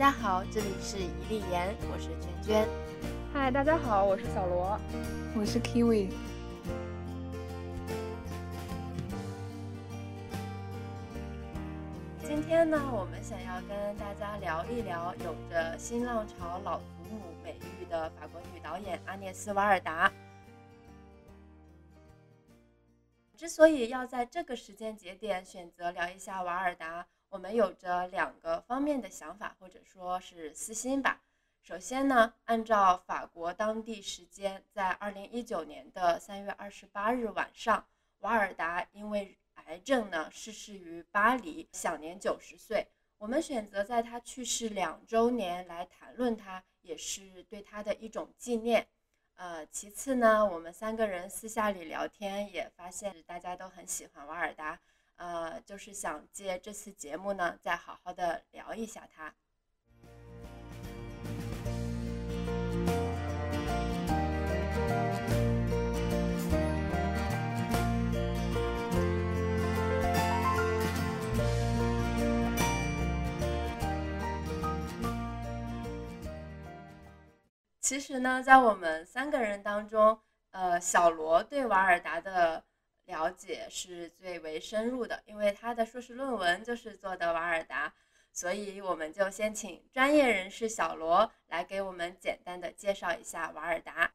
家好，这里是一粒言，我是娟娟。嗨，大家好，我是小罗，我是 Kiwi。今天呢，我们想要跟大家聊一聊有着新浪潮老祖母美誉的法国女导演阿涅斯·瓦尔达。之所以要在这个时间节点选择聊一下瓦尔达，我们有着两个方面的想法，或者说是私心吧。首先呢，按照法国当地时间，在二零一九年的三月二十八日晚上，瓦尔达因为癌症呢逝世于巴黎，享年九十岁。我们选择在他去世两周年来谈论他，也是对他的一种纪念。呃，其次呢，我们三个人私下里聊天，也发现大家都很喜欢瓦尔达。呃，就是想借这次节目呢，再好好的聊一下他。其实呢，在我们三个人当中，呃，小罗对瓦尔达的。了解是最为深入的，因为他的硕士论文就是做的瓦尔达，所以我们就先请专业人士小罗来给我们简单的介绍一下瓦尔达。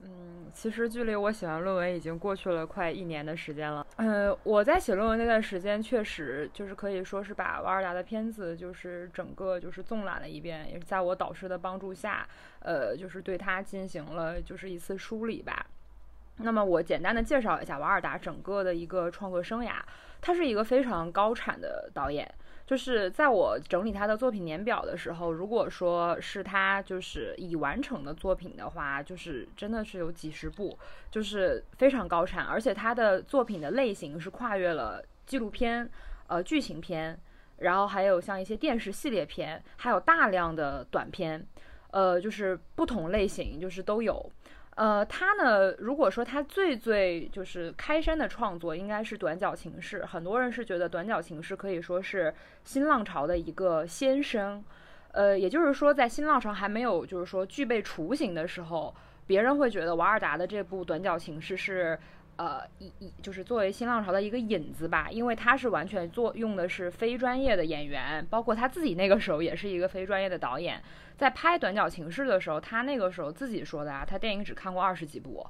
嗯，其实距离我写完论文已经过去了快一年的时间了。呃，我在写论文那段时间，确实就是可以说是把瓦尔达的片子就是整个就是纵览了一遍，也是在我导师的帮助下，呃，就是对他进行了就是一次梳理吧。那么我简单的介绍一下瓦尔达整个的一个创作生涯，他是一个非常高产的导演。就是在我整理他的作品年表的时候，如果说是他就是已完成的作品的话，就是真的是有几十部，就是非常高产。而且他的作品的类型是跨越了纪录片、呃剧情片，然后还有像一些电视系列片，还有大量的短片，呃，就是不同类型就是都有。呃，他呢，如果说他最最就是开山的创作，应该是《短脚情事》。很多人是觉得《短脚情事》可以说是新浪潮的一个先声。呃，也就是说，在新浪潮还没有就是说具备雏形的时候，别人会觉得瓦尔达的这部《短脚情事》是。呃，一一就是作为新浪潮的一个引子吧，因为他是完全做用的是非专业的演员，包括他自己那个时候也是一个非专业的导演，在拍《短脚情事》的时候，他那个时候自己说的啊，他电影只看过二十几部，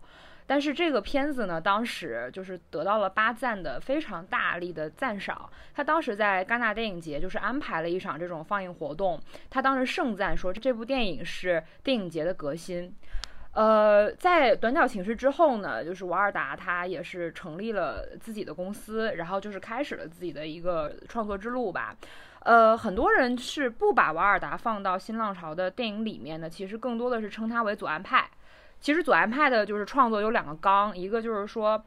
但是这个片子呢，当时就是得到了八赞的非常大力的赞赏，他当时在戛纳电影节就是安排了一场这种放映活动，他当时盛赞说这部电影是电影节的革新。呃，在短角情事之后呢，就是瓦尔达他也是成立了自己的公司，然后就是开始了自己的一个创作之路吧。呃，很多人是不把瓦尔达放到新浪潮的电影里面的，其实更多的是称他为左岸派。其实左岸派的就是创作有两个纲，一个就是说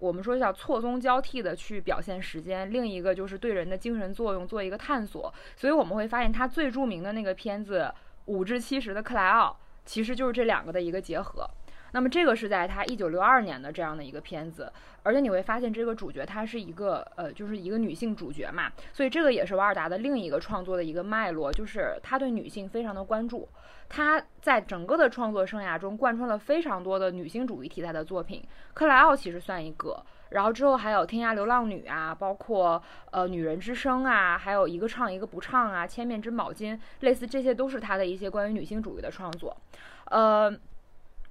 我们说叫错综交替的去表现时间，另一个就是对人的精神作用做一个探索。所以我们会发现他最著名的那个片子《五至七十的克莱奥》。其实就是这两个的一个结合，那么这个是在他一九六二年的这样的一个片子，而且你会发现这个主角她是一个呃，就是一个女性主角嘛，所以这个也是瓦尔达的另一个创作的一个脉络，就是他对女性非常的关注，他在整个的创作生涯中贯穿了非常多的女性主义题材的作品，克莱奥其实算一个。然后之后还有《天涯流浪女》啊，包括呃《女人之声》啊，还有一个唱一个不唱啊，《千面真宝金》，类似这些都是他的一些关于女性主义的创作。呃，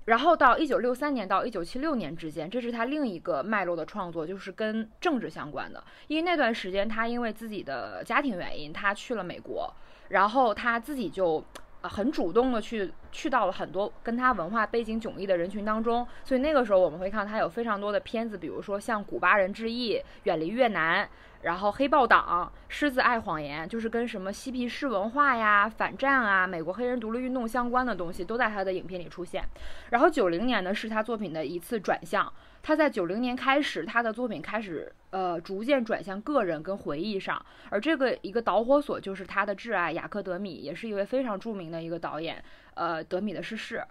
然后到一九六三年到一九七六年之间，这是他另一个脉络的创作，就是跟政治相关的。因为那段时间他因为自己的家庭原因，他去了美国，然后他自己就。啊，很主动的去去到了很多跟他文化背景迥异的人群当中，所以那个时候我们会看到他有非常多的片子，比如说像《古巴人之翼》《远离越南》，然后《黑豹党》《狮子爱谎言》，就是跟什么嬉皮士文化呀、反战啊、美国黑人独立运动相关的东西都在他的影片里出现。然后九零年呢，是他作品的一次转向。他在九零年开始，他的作品开始呃逐渐转向个人跟回忆上，而这个一个导火索就是他的挚爱雅克德米，也是一位非常著名的一个导演，呃德米的逝世，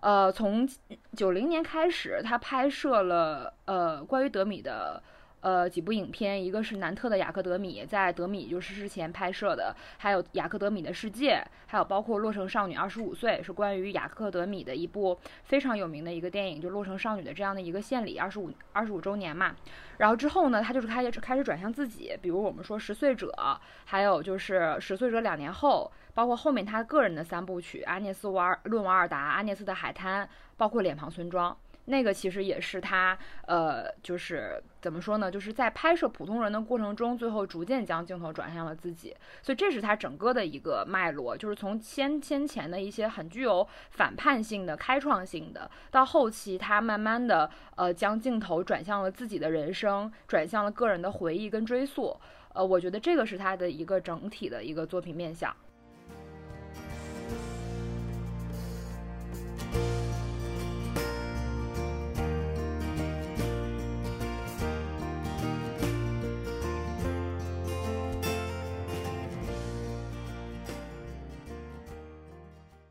呃从九零年开始，他拍摄了呃关于德米的呃几部影片，一个是南特的雅克德米，在德米就逝世前拍摄的，还有雅克德米的世界，还有包括洛城少女二十五岁，是关于雅克德米的一部非常有名的一个电影，就洛城少女的这样的一个献礼，二十五二十五周年嘛。然后之后呢，他就是开始开始转向自己，比如我们说十岁者，还有就是十岁者两年后，包括后面他个人的三部曲《阿涅斯瓦尔论瓦尔达》《阿涅斯的海滩》，包括《脸庞村庄》。那个其实也是他，呃，就是怎么说呢？就是在拍摄普通人的过程中，最后逐渐将镜头转向了自己，所以这是他整个的一个脉络，就是从先先前的一些很具有反叛性的、开创性的，到后期他慢慢的，呃，将镜头转向了自己的人生，转向了个人的回忆跟追溯，呃，我觉得这个是他的一个整体的一个作品面向。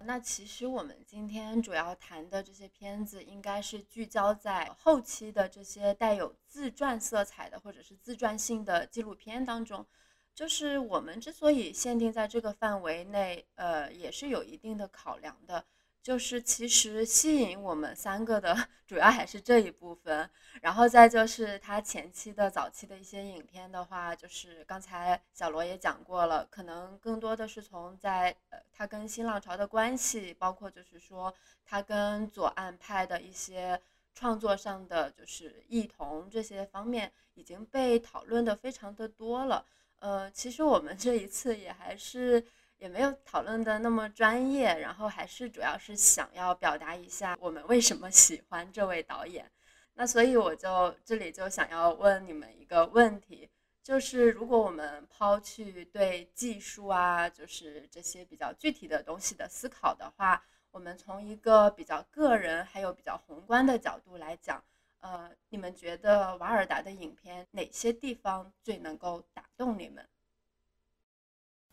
那其实我们今天主要谈的这些片子，应该是聚焦在后期的这些带有自传色彩的或者是自传性的纪录片当中。就是我们之所以限定在这个范围内，呃，也是有一定的考量的。就是其实吸引我们三个的 主要还是这一部分，然后再就是他前期的早期的一些影片的话，就是刚才小罗也讲过了，可能更多的是从在呃他跟新浪潮的关系，包括就是说他跟左岸派的一些创作上的就是异同这些方面已经被讨论的非常的多了。呃，其实我们这一次也还是。也没有讨论的那么专业，然后还是主要是想要表达一下我们为什么喜欢这位导演。那所以我就这里就想要问你们一个问题，就是如果我们抛去对技术啊，就是这些比较具体的东西的思考的话，我们从一个比较个人还有比较宏观的角度来讲，呃，你们觉得瓦尔达的影片哪些地方最能够打动你们？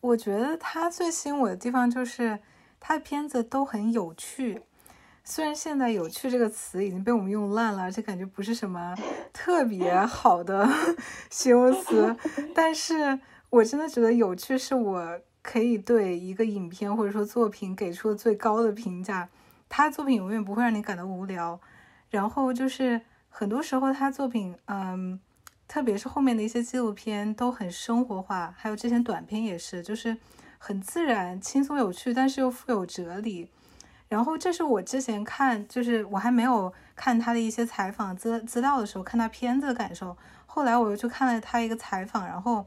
我觉得他最吸引我的地方就是他的片子都很有趣，虽然现在“有趣”这个词已经被我们用烂了，而且感觉不是什么特别好的 形容词，但是我真的觉得有趣是我可以对一个影片或者说作品给出的最高的评价。他作品永远不会让你感到无聊，然后就是很多时候他作品，嗯。特别是后面的一些纪录片都很生活化，还有之前短片也是，就是很自然、轻松、有趣，但是又富有哲理。然后这是我之前看，就是我还没有看他的一些采访资资料的时候，看他片子的感受。后来我又去看了他一个采访，然后，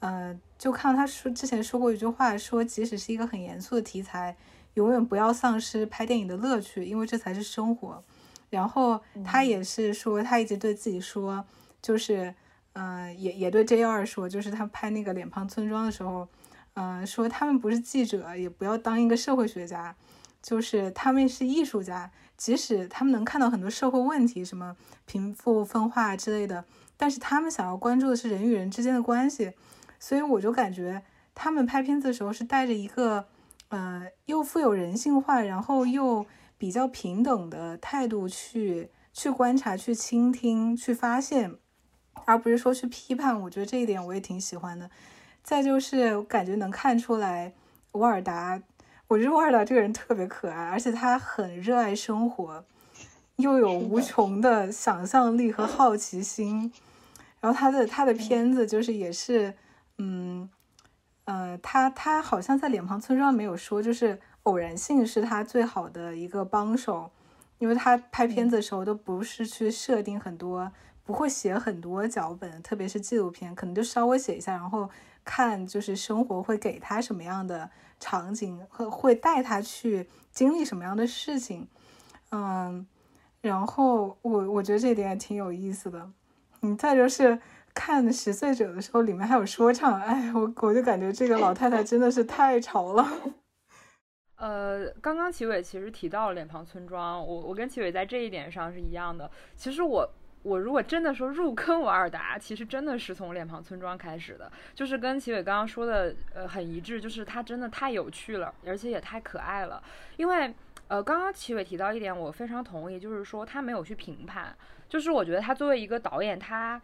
呃，就看到他说之前说过一句话，说即使是一个很严肃的题材，永远不要丧失拍电影的乐趣，因为这才是生活。然后他也是说，他一直对自己说，就是。嗯，也也对 J 二说，就是他拍那个脸庞村庄的时候，嗯，说他们不是记者，也不要当一个社会学家，就是他们是艺术家，即使他们能看到很多社会问题，什么贫富分化之类的，但是他们想要关注的是人与人之间的关系，所以我就感觉他们拍片子的时候是带着一个，呃，又富有人性化，然后又比较平等的态度去去观察、去倾听、去发现。而不是说去批判，我觉得这一点我也挺喜欢的。再就是我感觉能看出来，瓦尔达，我觉得瓦尔达这个人特别可爱，而且他很热爱生活，又有无穷的想象力和好奇心。然后他的他的片子就是也是，嗯，呃，他他好像在脸庞村庄没有说，就是偶然性是他最好的一个帮手，因为他拍片子的时候都不是去设定很多。不会写很多脚本，特别是纪录片，可能就稍微写一下，然后看就是生活会给他什么样的场景，会会带他去经历什么样的事情，嗯，然后我我觉得这点也挺有意思的。嗯，再就是看《十岁者》的时候，里面还有说唱，哎，我我就感觉这个老太太真的是太潮了。呃，刚刚齐伟其实提到了脸庞村庄，我我跟齐伟在这一点上是一样的。其实我。我如果真的说入坑瓦尔达，其实真的是从脸庞村庄开始的，就是跟齐伟刚刚说的，呃，很一致，就是他真的太有趣了，而且也太可爱了。因为，呃，刚刚齐伟提到一点，我非常同意，就是说他没有去评判，就是我觉得他作为一个导演，他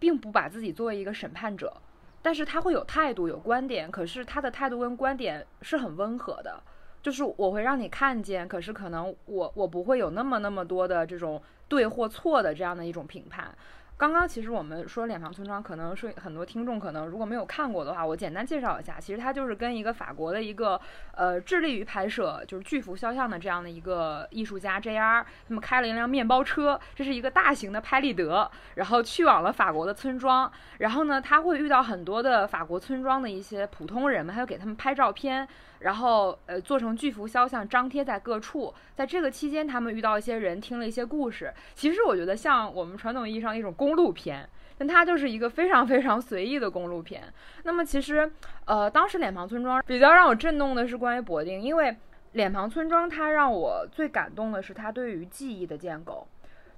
并不把自己作为一个审判者，但是他会有态度、有观点，可是他的态度跟观点是很温和的，就是我会让你看见，可是可能我我不会有那么那么多的这种对或错的这样的一种评判。刚刚其实我们说《脸庞村庄》，可能是很多听众可能如果没有看过的话，我简单介绍一下。其实它就是跟一个法国的一个呃致力于拍摄就是巨幅肖像的这样的一个艺术家 J.R. 他们开了一辆面包车，这是一个大型的拍立得，然后去往了法国的村庄。然后呢，他会遇到很多的法国村庄的一些普通人们，还有给他们拍照片。然后，呃，做成巨幅肖像，张贴在各处。在这个期间，他们遇到一些人，听了一些故事。其实我觉得像我们传统意义上一种公路片，但它就是一个非常非常随意的公路片。那么，其实，呃，当时脸庞村庄比较让我震动的是关于博丁，因为脸庞村庄它让我最感动的是它对于记忆的建构。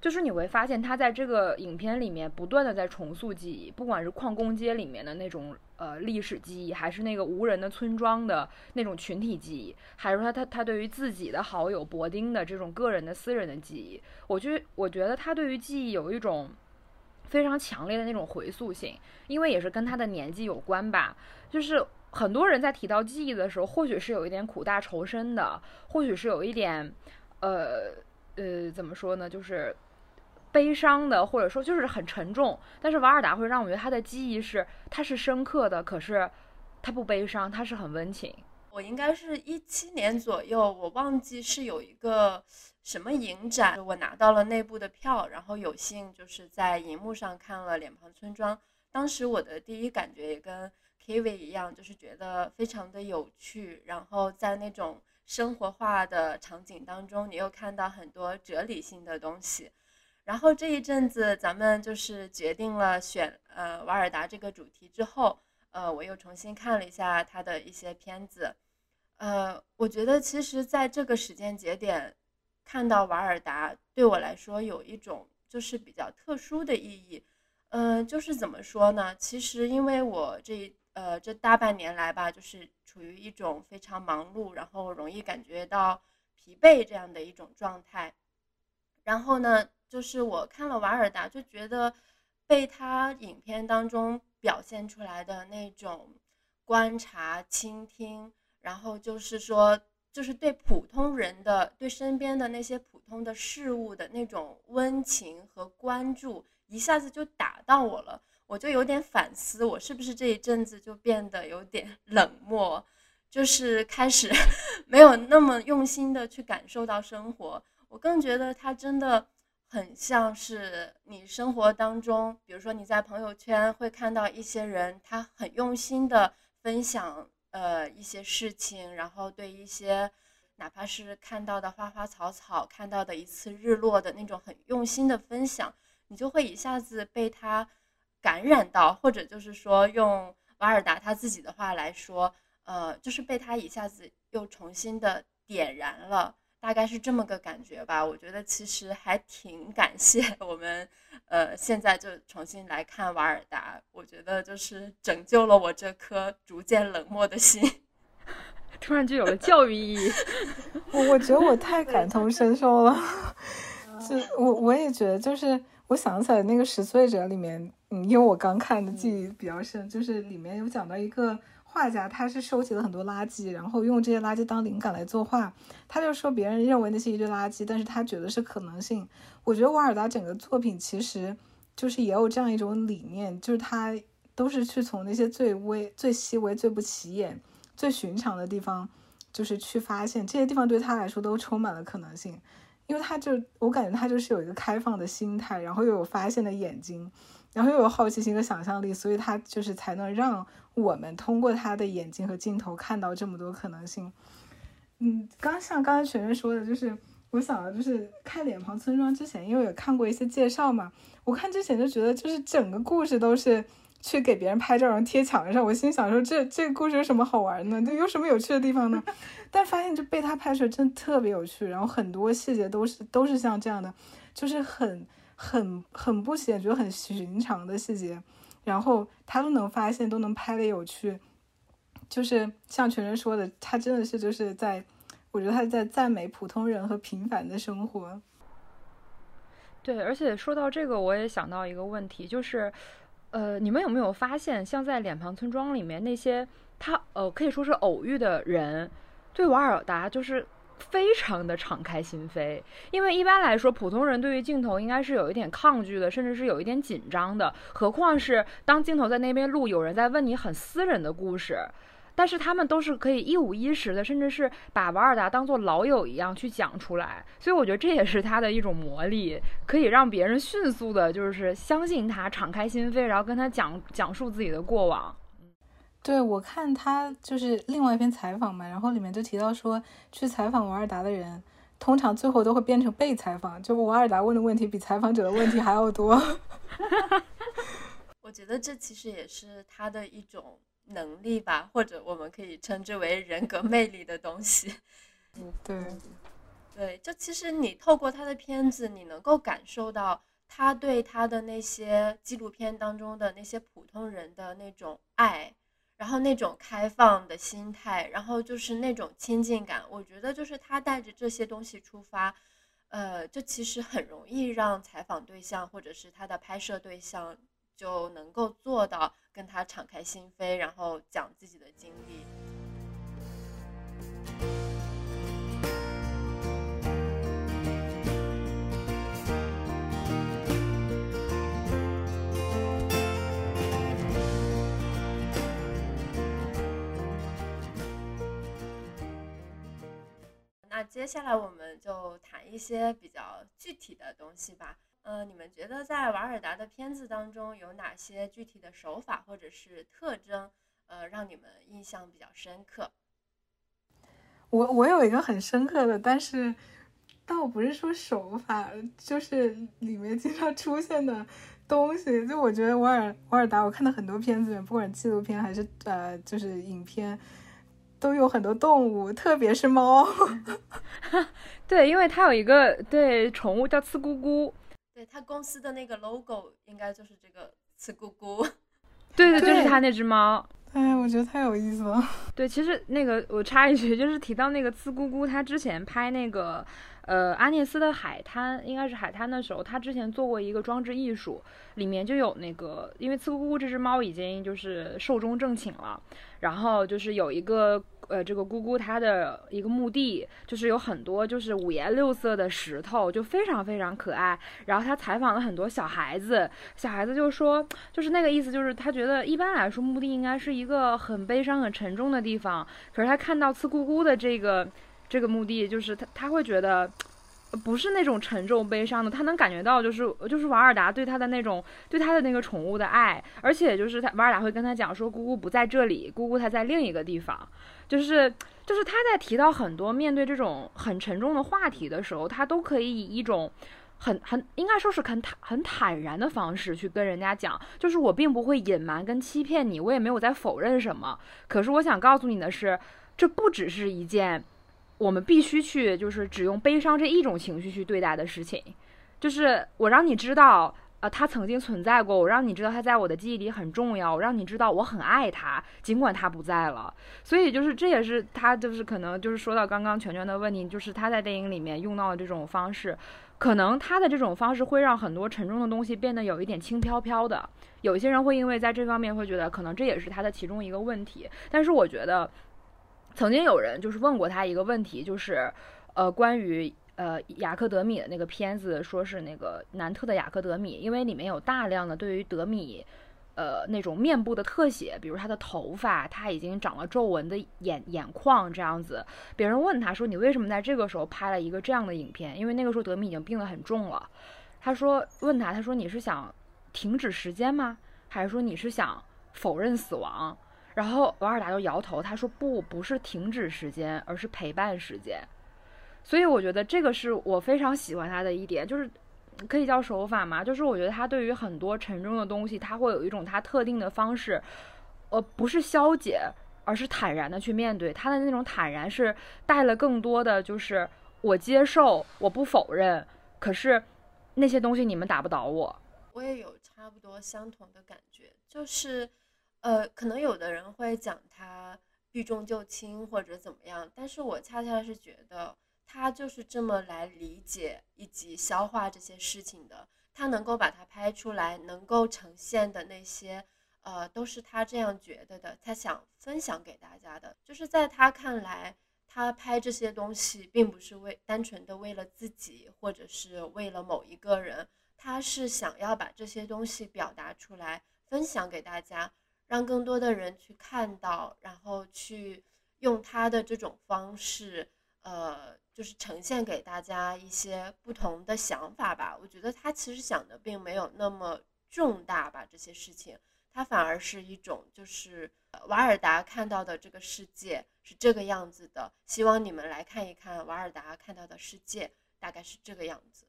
就是你会发现，他在这个影片里面不断的在重塑记忆，不管是矿工街里面的那种呃历史记忆，还是那个无人的村庄的那种群体记忆，还是说他他对于自己的好友博丁的这种个人的私人的记忆，我觉我觉得他对于记忆有一种非常强烈的那种回溯性，因为也是跟他的年纪有关吧。就是很多人在提到记忆的时候，或许是有一点苦大仇深的，或许是有一点呃呃怎么说呢，就是。悲伤的，或者说就是很沉重，但是瓦尔达会让我觉得他的记忆是，他是深刻的，可是他不悲伤，他是很温情。我应该是一七年左右，我忘记是有一个什么影展，我拿到了内部的票，然后有幸就是在荧幕上看了《脸庞村庄》，当时我的第一感觉也跟 Kiwi 一样，就是觉得非常的有趣，然后在那种生活化的场景当中，你又看到很多哲理性的东西。然后这一阵子，咱们就是决定了选呃瓦尔达这个主题之后，呃，我又重新看了一下他的一些片子，呃，我觉得其实在这个时间节点看到瓦尔达，对我来说有一种就是比较特殊的意义，嗯，就是怎么说呢？其实因为我这呃这大半年来吧，就是处于一种非常忙碌，然后容易感觉到疲惫这样的一种状态，然后呢。就是我看了瓦尔达，就觉得被他影片当中表现出来的那种观察、倾听，然后就是说，就是对普通人的、对身边的那些普通的事物的那种温情和关注，一下子就打到我了。我就有点反思，我是不是这一阵子就变得有点 冷漠，就是开始 没有那么用心的去感受到生活。我更觉得他真的。很像是你生活当中，比如说你在朋友圈会看到一些人，他很用心的分享呃一些事情，然后对一些哪怕是看到的花花草草，看到的一次日落的那种很用心的分享，你就会一下子被他感染到，或者就是说用瓦尔达他自己的话来说，呃，就是被他一下子又重新的点燃了。大概是这么个感觉吧，我觉得其实还挺感谢 我们，呃，现在就重新来看瓦尔达，我觉得就是拯救了我这颗逐渐冷漠的心，突然就有了教育意义。我我觉得我太感同身受了，就我我也觉得，就是我想起来那个《十岁者》里面，嗯，因为我刚看的记忆比较深，就是里面有讲到一个。画家他是收集了很多垃圾，然后用这些垃圾当灵感来作画。他就说别人认为那是一堆垃圾，但是他觉得是可能性。我觉得瓦尔达整个作品其实就是也有这样一种理念，就是他都是去从那些最微、最细微、最不起眼、最寻常的地方，就是去发现这些地方对他来说都充满了可能性。因为他就我感觉他就是有一个开放的心态，然后又有发现的眼睛，然后又有好奇心和想象力，所以他就是才能让。我们通过他的眼睛和镜头看到这么多可能性。嗯，刚像刚才全全说的，就是我想就是看《脸庞村庄》之前，因为有看过一些介绍嘛，我看之前就觉得就是整个故事都是去给别人拍照然后贴墙上，我心想说这这个故事有什么好玩的？这有什么有趣的地方呢？但发现就被他拍出来真的特别有趣，然后很多细节都是都是像这样的，就是很很很不显，觉得很寻常的细节。然后他都能发现，都能拍的有趣，就是像全人说的，他真的是就是在，我觉得他在赞美普通人和平凡的生活。对，而且说到这个，我也想到一个问题，就是，呃，你们有没有发现，像在脸庞村庄里面那些他呃可以说是偶遇的人，对瓦尔达就是非常的敞开心扉。因为一般来说，普通人对于镜头应该是有一点抗拒的，甚至是有一点紧张的。何况是当镜头在那边录，有人在问你很私人的故事。但是他们都是可以一五一十的，甚至是把瓦尔达当做老友一样去讲出来，所以我觉得这也是他的一种魔力，可以让别人迅速的，就是相信他，敞开心扉，然后跟他讲讲述自己的过往。对我看他就是另外一篇采访嘛，然后里面就提到说，去采访瓦尔达的人，通常最后都会变成被采访，就瓦尔达问的问题比采访者的问题还要多。我觉得这其实也是他的一种。能力吧，或者我们可以称之为人格魅力的东西。嗯，对，对，就其实你透过他的片子，你能够感受到他对他的那些纪录片当中的那些普通人的那种爱，然后那种开放的心态，然后就是那种亲近感。我觉得就是他带着这些东西出发，呃，就其实很容易让采访对象或者是他的拍摄对象。就能够做到跟他敞开心扉，然后讲自己的经历。接下来我们就谈一些比较具体的东西吧。呃，你们觉得在瓦尔达的片子当中有哪些具体的手法或者是特征，呃，让你们印象比较深刻？我我有一个很深刻的，但是倒不是说手法，就是里面经常出现的东西。就我觉得瓦尔瓦尔达，我看的很多片子，不管纪录片还是呃，就是影片，都有很多动物，特别是猫。对，因为它有一个对宠物叫刺咕咕。对它公司的那个 logo 应该就是这个刺咕咕，对对，就是它那只猫。哎，我觉得太有意思了。对，其实那个我插一句，就是提到那个刺咕咕，他之前拍那个呃阿涅斯的海滩，应该是海滩的时候，他之前做过一个装置艺术，里面就有那个，因为刺咕咕这只猫已经就是寿终正寝了，然后就是有一个。呃，这个姑姑她的一个墓地，就是有很多就是五颜六色的石头，就非常非常可爱。然后她采访了很多小孩子，小孩子就说，就是那个意思，就是他觉得一般来说墓地应该是一个很悲伤、很沉重的地方，可是他看到刺姑姑的这个这个墓地，就是他他会觉得。不是那种沉重悲伤的，他能感觉到，就是就是瓦尔达对他的那种对他的那个宠物的爱，而且就是他瓦尔达会跟他讲说，姑姑不在这里，姑姑她在另一个地方，就是就是他在提到很多面对这种很沉重的话题的时候，他都可以以一种很很应该说是很坦很坦然的方式去跟人家讲，就是我并不会隐瞒跟欺骗你，我也没有在否认什么，可是我想告诉你的是，这不只是一件。我们必须去，就是只用悲伤这一种情绪去对待的事情，就是我让你知道，呃，他曾经存在过，我让你知道他在我的记忆里很重要，我让你知道我很爱他，尽管他不在了。所以就是这也是他就是可能就是说到刚刚全全的问题，就是他在电影里面用到的这种方式，可能他的这种方式会让很多沉重的东西变得有一点轻飘飘的。有些人会因为在这方面会觉得可能这也是他的其中一个问题，但是我觉得。曾经有人就是问过他一个问题，就是，呃，关于呃雅克德米的那个片子，说是那个南特的雅克德米，因为里面有大量的对于德米，呃那种面部的特写，比如他的头发，他已经长了皱纹的眼眼眶这样子。别人问他说：“你为什么在这个时候拍了一个这样的影片？”因为那个时候德米已经病得很重了。他说：“问他，他说你是想停止时间吗？还是说你是想否认死亡？”然后瓦尔达就摇头，他说：“不，不是停止时间，而是陪伴时间。”所以我觉得这个是我非常喜欢他的一点，就是可以叫手法嘛。就是我觉得他对于很多沉重的东西，他会有一种他特定的方式，呃，不是消解，而是坦然的去面对。他的那种坦然是带了更多的，就是我接受，我不否认。可是那些东西你们打不倒我。我也有差不多相同的感觉，就是。呃，可能有的人会讲他避重就轻或者怎么样，但是我恰恰是觉得他就是这么来理解以及消化这些事情的。他能够把它拍出来，能够呈现的那些，呃，都是他这样觉得的，他想分享给大家的。就是在他看来，他拍这些东西并不是为单纯的为了自己，或者是为了某一个人，他是想要把这些东西表达出来，分享给大家，让更多的人去看到，然后去用他的这种方式，呃。就是呈现给大家一些不同的想法吧。我觉得他其实想的并没有那么重大吧，这些事情，他反而是一种就是瓦尔达看到的这个世界是这个样子的。希望你们来看一看瓦尔达看到的世界，大概是这个样子。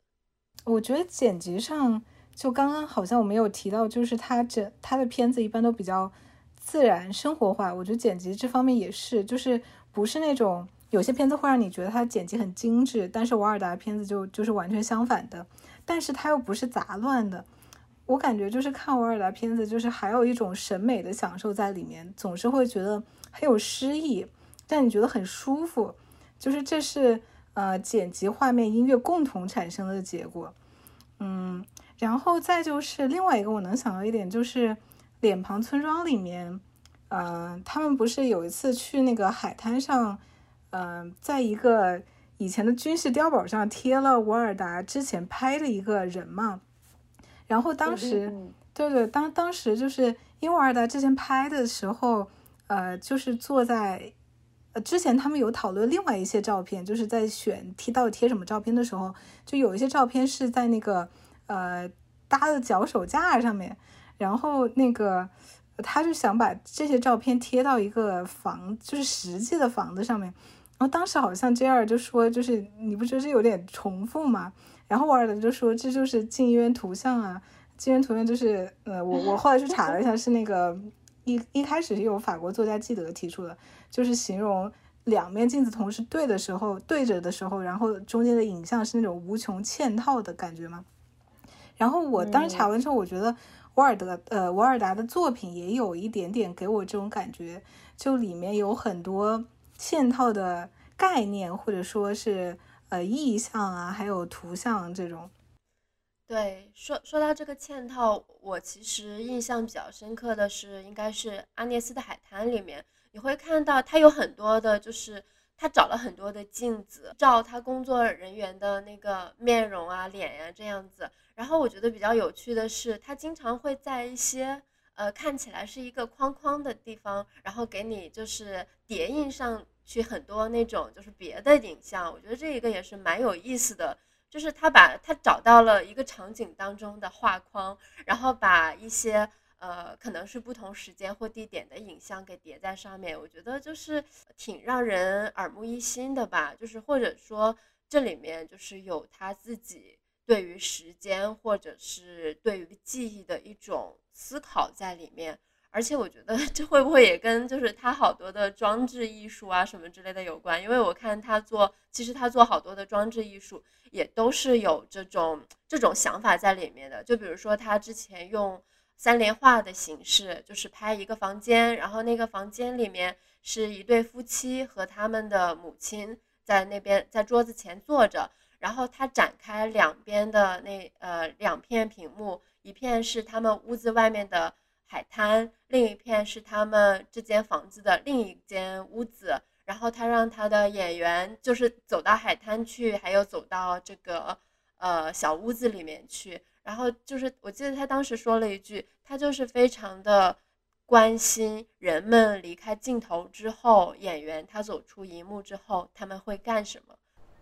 我觉得剪辑上，就刚刚好像我没有提到，就是他这他的片子一般都比较自然生活化。我觉得剪辑这方面也是，就是不是那种。有些片子会让你觉得它剪辑很精致，但是瓦尔达的片子就就是完全相反的，但是它又不是杂乱的。我感觉就是看瓦尔达片子，就是还有一种审美的享受在里面，总是会觉得很有诗意，让你觉得很舒服。就是这是呃剪辑、画面、音乐共同产生的结果。嗯，然后再就是另外一个我能想到一点，就是《脸庞村庄》里面，嗯，他们不是有一次去那个海滩上。嗯，在一个以前的军事碉堡上贴了瓦尔达之前拍的一个人嘛，然后当时，对对，当当时就是因为瓦尔达之前拍的时候，呃，就是坐在，呃，之前他们有讨论另外一些照片，就是在选贴到底贴什么照片的时候，就有一些照片是在那个呃搭的脚手架上面，然后那个他就想把这些照片贴到一个房，就是实际的房子上面。然后当时好像 J 二就说，就是你不觉得这有点重复吗？然后瓦尔德就说这就是镜渊图像啊，镜渊图像就是呃，我我后来去查了一下，是那个一一开始是有法国作家基德提出的，就是形容两面镜子同时对的时候，对着的时候，然后中间的影像是那种无穷嵌套的感觉嘛。然后我当时查完之后，我觉得瓦尔德呃瓦尔达的作品也有一点点给我这种感觉，就里面有很多。嵌套的概念，或者说是呃意象啊，还有图像这种。对，说说到这个嵌套，我其实印象比较深刻的是，应该是《阿涅斯的海滩》里面，你会看到它有很多的，就是他找了很多的镜子，照他工作人员的那个面容啊、脸呀这样子。然后我觉得比较有趣的是，他经常会在一些。呃，看起来是一个框框的地方，然后给你就是叠印上去很多那种就是别的影像，我觉得这一个也是蛮有意思的，就是他把他找到了一个场景当中的画框，然后把一些呃可能是不同时间或地点的影像给叠在上面，我觉得就是挺让人耳目一新的吧，就是或者说这里面就是有他自己对于时间或者是对于记忆的一种。思考在里面，而且我觉得 这会不会也跟就是他好多的装置艺术啊什么之类的有关？因为我看他做，其实他做好多的装置艺术也都是有这种这种想法在里面的。就比如说他之前用三联画的形式，就是拍一个房间，然后那个房间里面是一对夫妻和他们的母亲在那边在桌子前坐着，然后他展开两边的那呃两片屏幕。一片是他们屋子外面的海滩，另一片是他们这间房子的另一间屋子。然后他让他的演员就是走到海滩去，还有走到这个呃小屋子里面去。然后就是我记得他当时说了一句，他就是非常的关心人们离开镜头之后，演员他走出荧幕之后他们会干什么。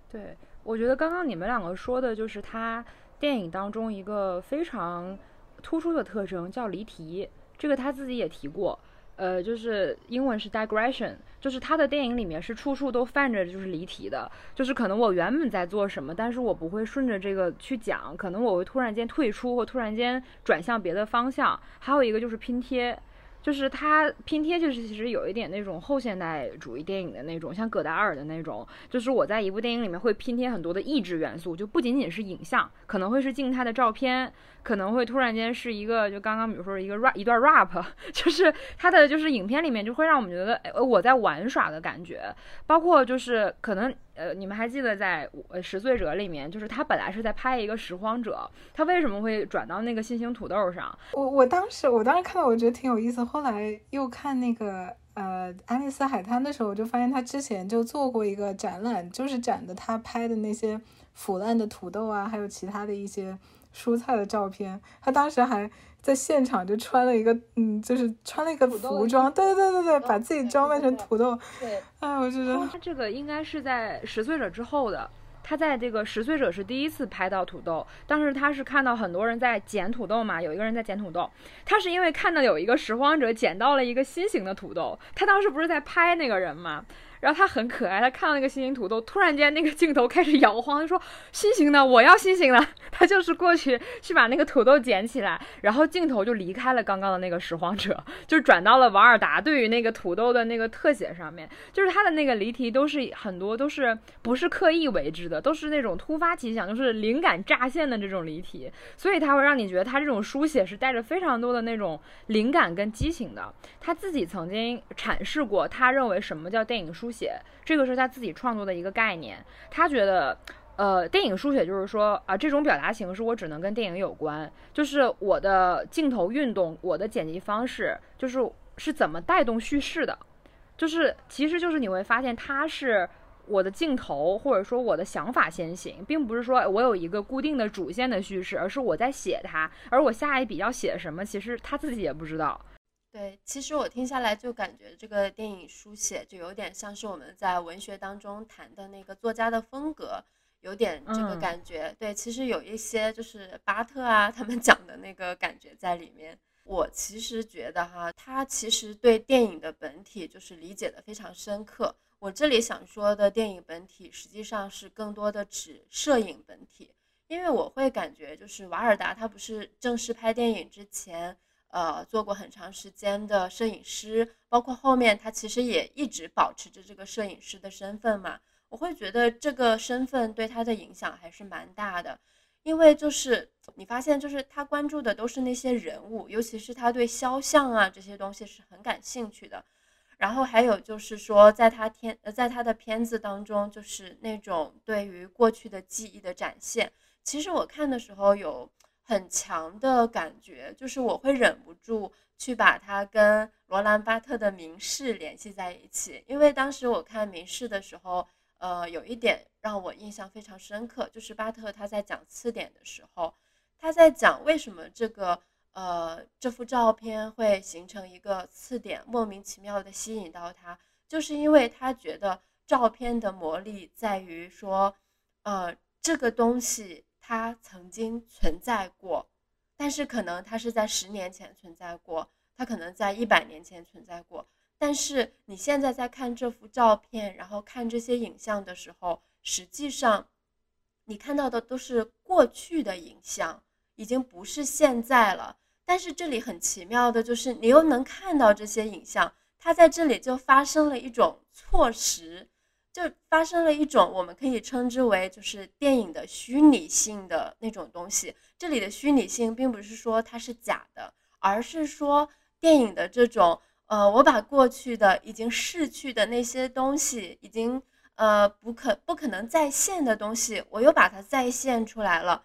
对，我觉得刚刚你们两个说的就是他。电影当中一个非常突出的特征叫离题，这个他自己也提过，呃，就是英文是 digression，就是他的电影里面是处处都泛着就是离题的，就是可能我原本在做什么，但是我不会顺着这个去讲，可能我会突然间退出或突然间转向别的方向。还有一个就是拼贴，就是它拼贴就是其实有一点那种后现代主义电影的那种，像葛达尔的那种，就是我在一部电影里面会拼贴很多的意志元素，就不仅仅是影像，可能会是静态的照片，可能会突然间是一个就刚刚比如说一个 rap 一段 rap，就是它的就是影片里面就会让我们觉得呃我在玩耍的感觉，包括就是可能。呃，你们还记得在《呃拾罪者》里面，就是他本来是在拍一个拾荒者，他为什么会转到那个新型土豆上？我我当时我当时看到，我觉得挺有意思。后来又看那个呃《爱丽丝海滩》的时候，我就发现他之前就做过一个展览，就是展的他拍的那些腐烂的土豆啊，还有其他的一些蔬菜的照片。他当时还。在现场就穿了一个，嗯，就是穿了一个服装，对对对对，把自己装扮成土豆。对，哎，我觉得他这个应该是在十岁者之后的。他在这个十岁者是第一次拍到土豆，当时他是看到很多人在捡土豆嘛，有一个人在捡土豆，他是因为看到有一个拾荒者捡到了一个新型的土豆，他当时不是在拍那个人嘛。然后他很可爱，他看到那个新型土豆，突然间那个镜头开始摇晃，他说：“新型的，我要新型的。” 他就是过去去把那个土豆捡起来，然后镜头就离开了刚刚的那个拾荒者，就转到了瓦尔达对于那个土豆的那个特写上面。就是他的那个离题都是很多都是不是刻意为之的，都是那种突发奇想，就是灵感乍现的这种离题，所以他会让你觉得他这种书写是带着非常多的那种灵感跟激情的。他自己曾经阐释过，他认为什么叫电影书。书写这个是他自己创作的一个概念，他觉得，呃，电影书写就是说啊，这种表达形式我只能跟电影有关，就是我的镜头运动，我的剪辑方式，就是是怎么带动叙事的，就是其实就是你会发现，它是我的镜头或者说我的想法先行，并不是说我有一个固定的主线的叙事，而是我在写它，而我下一笔要写什么，其实他自己也不知道。对，其实我听下来就感觉这个电影书写就有点像是我们在文学当中谈的那个作家的风格，有点这个感觉。对，其实有一些就是巴特啊他们 讲的那个感觉在里面。我其实觉得哈，他其实对电影的本体就是理解的非常深刻。我这里想说的电影本体，实际上是更多的指摄影本体，因为我会感觉就是瓦尔达他不是正式拍电影之前。呃，做过很长时间的摄影师，包括后面他其实也一直保持着这个摄影师的身份嘛。我会觉得这个身份对他的影响还是蛮大的，因为就是你发现，就是他关注的都是那些人物，尤其是他对肖像啊这些东西是很感兴趣的。然后还有就是说，在他天呃，在他的片子当中，就是那种对于过去的记忆的展现。其实我看的时候有。很强的感觉，就是我会忍不住去把它跟罗兰巴特的《名士》联系在一起，因为当时我看《名士》的时候，呃，有一点让我印象非常深刻，就是巴特他在讲刺点的时候，他在讲为什么这个呃这幅照片会形成一个刺点，莫名其妙的吸引到他，就是因为他觉得照片的魔力在于说，呃，这个东西。它曾经存在过，但是可能它是在十年前存在过，它可能在一百年前存在过。但是你现在在看这幅照片，然后看这些影像的时候，实际上你看到的都是过去的影像，已经不是现在了。但是这里很奇妙的就是，你又能看到这些影像，它在这里就发生了一种错时。就发生了一种我们可以称之为就是电影的虚拟性的那种东西。这里的虚拟性并不是说它是假的，而是说电影的这种呃，我把过去的已经逝去的那些东西，已经呃不可不可能再现的东西，我又把它再现出来了，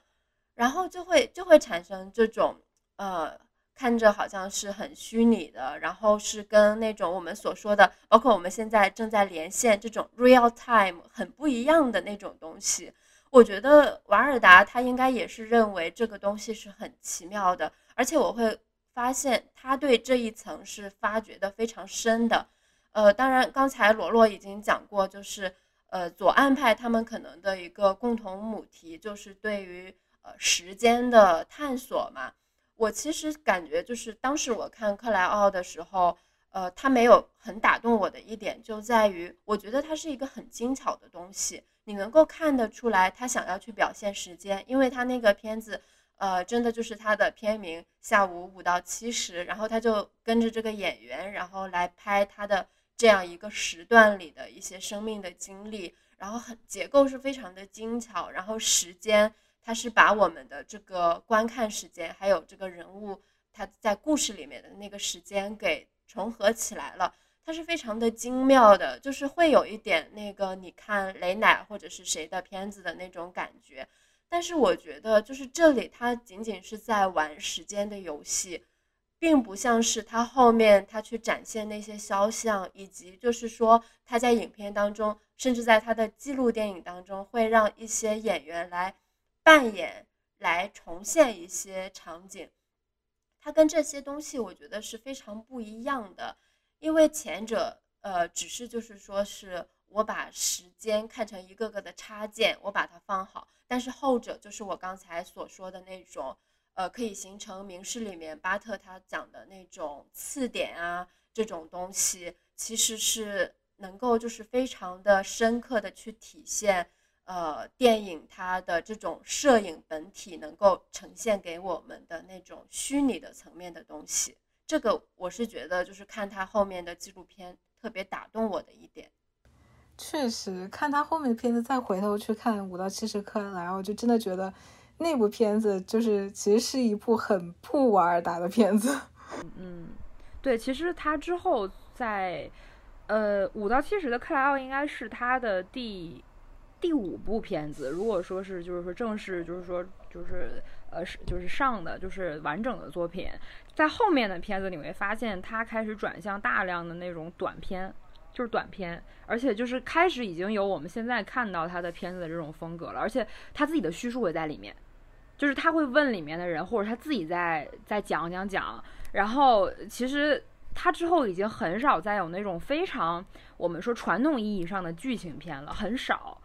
然后就会就会产生这种呃。看着好像是很虚拟的，然后是跟那种我们所说的，包括我们现在正在连线这种 real time 很不一样的那种东西。我觉得瓦尔达他应该也是认为这个东西是很奇妙的，而且我会发现他对这一层是发掘的非常深的。呃，当然刚才罗罗已经讲过，就是呃左岸派他们可能的一个共同母题就是对于呃时间的探索嘛。我其实感觉就是当时我看克莱奥的时候，呃，他没有很打动我的一点就在于，我觉得它是一个很精巧的东西，你能够看得出来他想要去表现时间，因为他那个片子，呃，真的就是他的片名下午五到七时，然后他就跟着这个演员，然后来拍他的这样一个时段里的一些生命的经历，然后很结构是非常的精巧，然后时间他是把我们的这个观看时间还有这个人物他在故事里面的那个时间给重合起来了，它是非常的精妙的，就是会有一点那个你看雷乃或者是谁的片子的那种感觉。但是我觉得，就是这里他仅仅是在玩时间的游戏，并不像是他后面他去展现那些肖像，以及就是说他在影片当中，甚至在他的记录电影当中，会让一些演员来扮演、来重现一些场景。它跟这些东西，我觉得是非常不一样的，因为前者，呃，只是就是说是。我把时间看成一个个的插件，我把它放好。但是后者就是我刚才所说的那种，呃，可以形成明示里面巴特他讲的那种次点啊，这种东西其实是能够就是非常的深刻的去体现，呃，电影它的这种摄影本体能够呈现给我们的那种虚拟的层面的东西。这个我是觉得就是看他后面的纪录片特别打动我的一点。确实，看他后面的片子，再回头去看《五到七十克莱奥》，就真的觉得那部片子就是其实是一部很不瓦尔达的片子。嗯，对，其实他之后在呃《五到七十的克莱奥》应该是他的第第五部片子。如果说是就是说正式就是说就是呃是就是上的就是完整的作品，在后面的片子你会发现他开始转向大量的那种短片。就是短片，而且就是开始已经有我们现在看到他的片子的这种风格了，而且他自己的叙述也在里面，就是他会问里面的人，或者他自己在在讲讲讲，然后其实他之后已经很少再有那种非常我们说传统意义上的剧情片了，很少。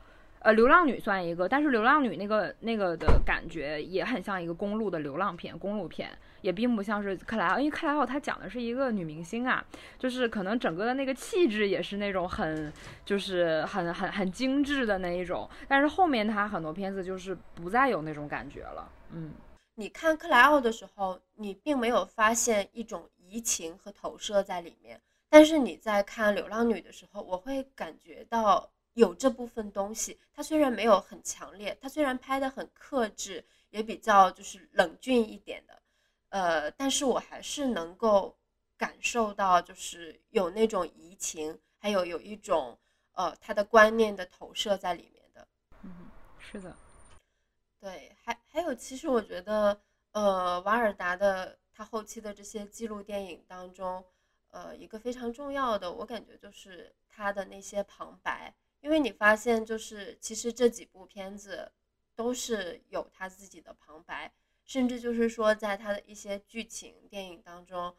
呃，流浪女算一个，但是流浪女那个那个的感觉也很像一个公路的流浪片，公路片也并不像是克莱奥，因为克莱奥她讲的是一个女明星啊，就是可能整个的那个气质也是那种很就是很很很精致的那一种，但是后面她很多片子就是不再有那种感觉了。嗯，你看克莱奥的时候，你并没有发现一种移情和投射在里面，但是你在看流浪女的时候，我会感觉到。有这部分东西，它虽然没有很强烈，它虽然拍的很克制，也比较就是冷峻一点的，呃，但是我还是能够感受到，就是有那种移情，还有有一种呃他的观念的投射在里面的。嗯，是的，对，还还有，其实我觉得，呃，瓦尔达的他后期的这些记录电影当中，呃，一个非常重要的，我感觉就是他的那些旁白。因为你发现，就是其实这几部片子都是有他自己的旁白，甚至就是说，在他的一些剧情电影当中，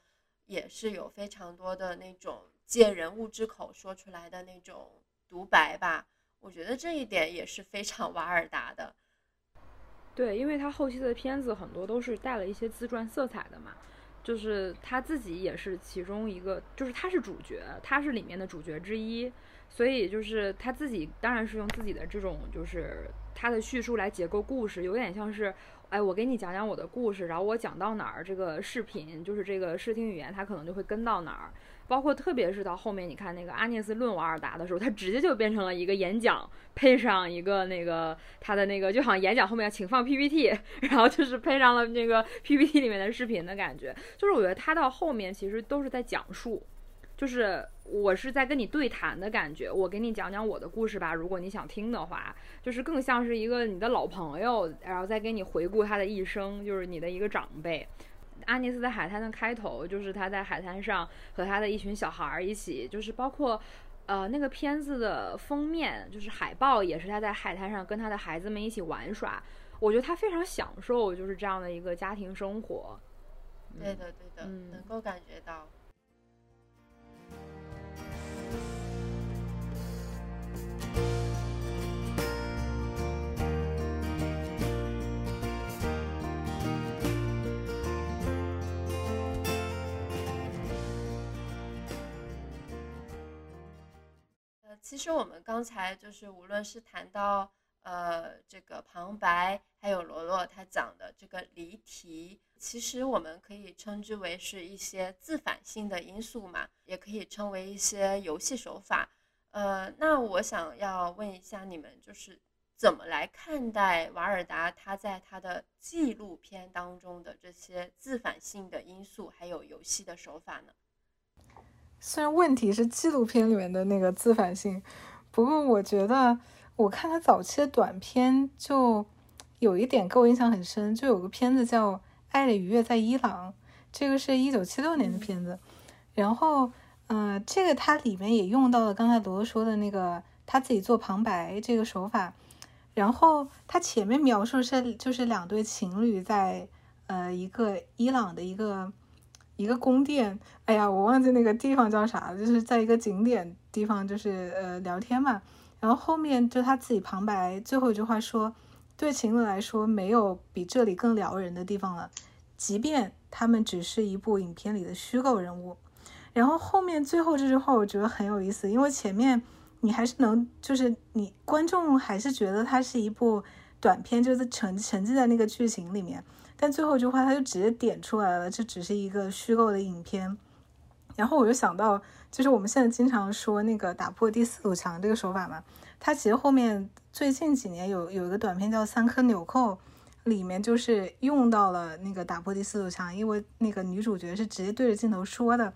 也是有非常多的那种借人物之口说出来的那种独白吧。我觉得这一点也是非常瓦尔达的。对，因为他后期的片子很多都是带了一些自传色彩的嘛，就是他自己也是其中一个，就是他是主角，他是里面的主角之一。所以就是他自己，当然是用自己的这种，就是他的叙述来结构故事，有点像是，哎，我给你讲讲我的故事，然后我讲到哪儿，这个视频就是这个视听语言，它可能就会跟到哪儿。包括特别是到后面，你看那个阿涅斯论瓦尔达的时候，他直接就变成了一个演讲，配上一个那个他的那个，就好像演讲后面请放 PPT，然后就是配上了那个 PPT 里面的视频的感觉。就是我觉得他到后面其实都是在讲述。就是我是在跟你对谈的感觉，我给你讲讲我的故事吧。如果你想听的话，就是更像是一个你的老朋友，然后再给你回顾他的一生，就是你的一个长辈。阿尼斯在海滩的开头，就是他在海滩上和他的一群小孩儿一起，就是包括，呃，那个片子的封面，就是海报也是他在海滩上跟他的孩子们一起玩耍。我觉得他非常享受就是这样的一个家庭生活。对的，对的，能够感觉到。呃其实我们刚才就是，无论是谈到呃，这个旁白还有罗罗他讲的这个离题，其实我们可以称之为是一些自反性的因素嘛，也可以称为一些游戏手法。呃，那我想要问一下你们，就是怎么来看待瓦尔达他在他的纪录片当中的这些自反性的因素，还有游戏的手法呢？虽然问题是纪录片里面的那个自反性，不过我觉得我看他早期的短片就有一点给我印象很深，就有个片子叫《爱的愉悦在伊朗》，这个是一九七六年的片子，然后。嗯，这个它里面也用到了刚才罗罗说的那个他自己做旁白这个手法，然后他前面描述是就是两对情侣在呃一个伊朗的一个一个宫殿，哎呀，我忘记那个地方叫啥，就是在一个景点地方就是呃聊天嘛，然后后面就他自己旁白最后一句话说，对情侣来说没有比这里更撩人的地方了，即便他们只是一部影片里的虚构人物。然后后面最后这句话我觉得很有意思，因为前面你还是能，就是你观众还是觉得它是一部短片，就是沉沉浸在那个剧情里面。但最后一句话他就直接点出来了，这只是一个虚构的影片。然后我就想到，就是我们现在经常说那个打破第四堵墙这个手法嘛，它其实后面最近几年有有一个短片叫《三颗纽扣》，里面就是用到了那个打破第四堵墙，因为那个女主角是直接对着镜头说的。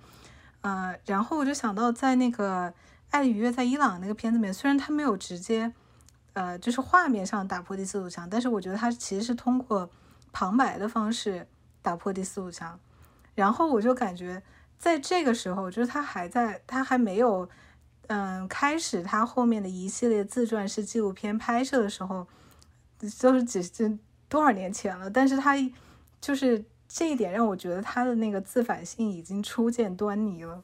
呃，然后我就想到，在那个《爱的愉悦》在伊朗那个片子里面，虽然他没有直接，呃，就是画面上打破第四堵墙，但是我觉得他其实是通过旁白的方式打破第四堵墙。然后我就感觉，在这个时候，就是他还在，他还没有，嗯，开始他后面的一系列自传式纪录片拍摄的时候，都是几这多少年前了，但是他就是。这一点让我觉得他的那个自反性已经初见端倪了。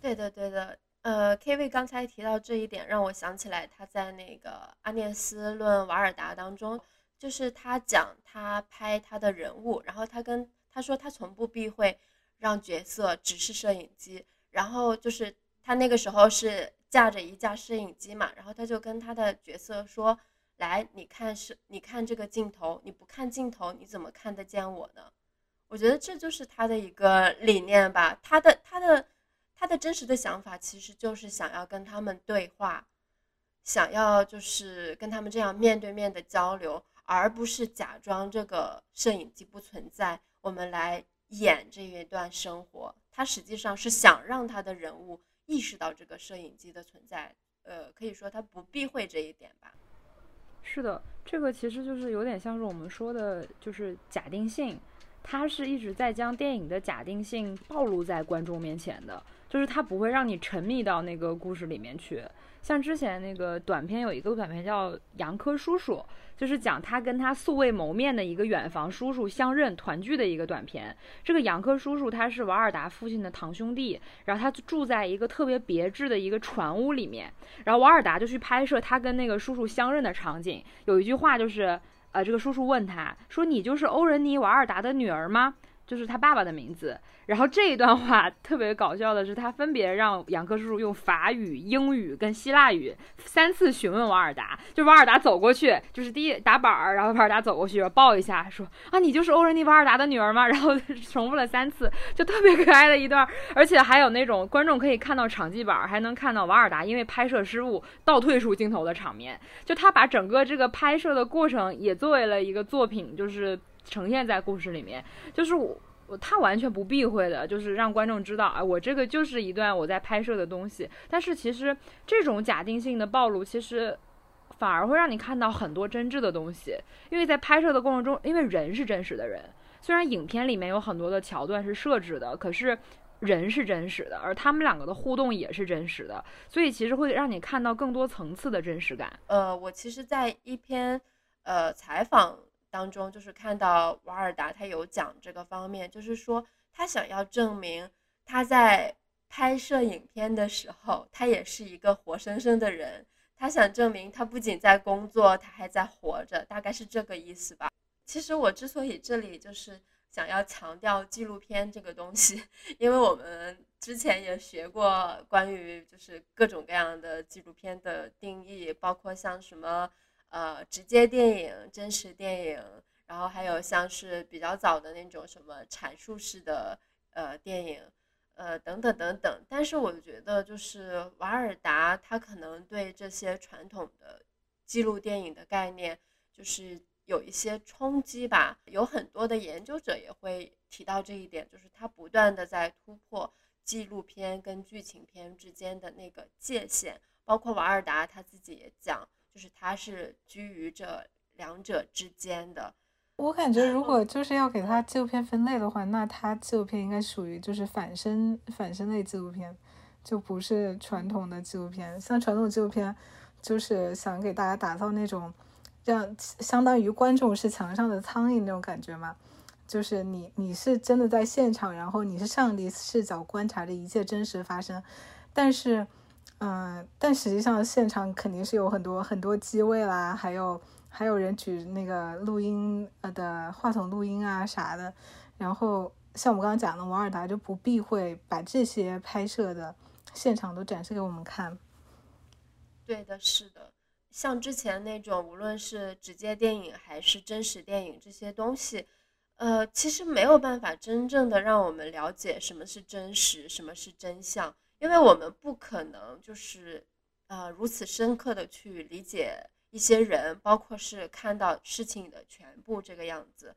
对的，对的。呃，K V 刚才提到这一点，让我想起来他在那个《阿涅斯论瓦尔达》当中，就是他讲他拍他的人物，然后他跟他说他从不避讳让角色直视摄影机，然后就是他那个时候是架着一架摄影机嘛，然后他就跟他的角色说：“来，你看是，你看这个镜头，你不看镜头，你怎么看得见我呢？”我觉得这就是他的一个理念吧，他的他的他的真实的想法其实就是想要跟他们对话，想要就是跟他们这样面对面的交流，而不是假装这个摄影机不存在，我们来演这一段生活。他实际上是想让他的人物意识到这个摄影机的存在，呃，可以说他不避讳这一点吧。是的，这个其实就是有点像是我们说的，就是假定性。他是一直在将电影的假定性暴露在观众面前的，就是他不会让你沉迷到那个故事里面去。像之前那个短片有一个短片叫《杨科叔叔》，就是讲他跟他素未谋面的一个远房叔叔相认团聚的一个短片。这个杨科叔叔他是瓦尔达父亲的堂兄弟，然后他住在一个特别别致的一个船屋里面，然后瓦尔达就去拍摄他跟那个叔叔相认的场景。有一句话就是。呃，这个叔叔问他说：“你就是欧仁妮·瓦尔达的女儿吗？”就是他爸爸的名字。然后这一段话特别搞笑的是，他分别让杨科叔叔用法语、英语跟希腊语三次询问瓦尔达。就瓦尔达走过去，就是第一打板儿，然后瓦尔达走过去抱一下，说：“啊，你就是欧仁妮·瓦尔达的女儿吗？” 然后重复了三次，就特别可爱的一段。而且还有那种观众可以看到场记板，还能看到瓦尔达因为拍摄失误倒退出镜头的场面。就他把整个这个拍摄的过程也作为了一个作品，就是呈现在故事里面。就是我。他完全不避讳的，就是让观众知道，啊，我这个就是一段我在拍摄的东西。但是其实这种假定性的暴露，其实反而会让你看到很多真挚的东西。因为在拍摄的过程中，因为人是真实的人，虽然影片里面有很多的桥段是设置的，可是人是真实的，而他们两个的互动也是真实的，所以其实会让你看到更多层次的真实感。呃，我其实，在一篇呃采访。当中就是看到瓦尔达，他有讲这个方面，就是说他想要证明他在拍摄影片的时候，他也是一个活生生的人。他想证明他不仅在工作，他还在活着，大概是这个意思吧。其实我之所以这里就是想要强调纪录片这个东西，因为我们之前也学过关于就是各种各样的纪录片的定义，包括像什么。呃直接电影、真实电影，然后还有像是比较早的那种什么阐述式的呃电影，呃等等等等。但是我觉得就是瓦尔达他可能对这些传统的记录电影的概念就是有一些冲击吧。有很多的研究者也会提到这一点，就是他不断的在突破。纪录片跟剧情片之间的那个界限，包括瓦尔达他自己也讲，就是它是居于这两者之间的。我感觉，如果就是要给他纪录片分类的话，那他纪录片应该属于就是反身反身类纪录片，就不是传统的纪录片。像传统纪录片，就是想给大家打造那种让相当于观众是墙上的苍蝇那种感觉嘛。就是你，你是真的在现场，然后你是上帝视角观察着一切真实发生，但是，嗯，但实际上现场肯定是有很多很多机位啦，还有还有人举那个录音呃的话筒录音啊啥的，然后像我们刚刚讲的，瓦尔达就不避讳把这些拍摄的现场都展示给我们看。对的，是的，像之前那种无论是直接电影还是真实电影这些东西。呃，其实没有办法真正的让我们了解什么是真实，什么是真相，因为我们不可能就是呃如此深刻的去理解一些人，包括是看到事情的全部这个样子。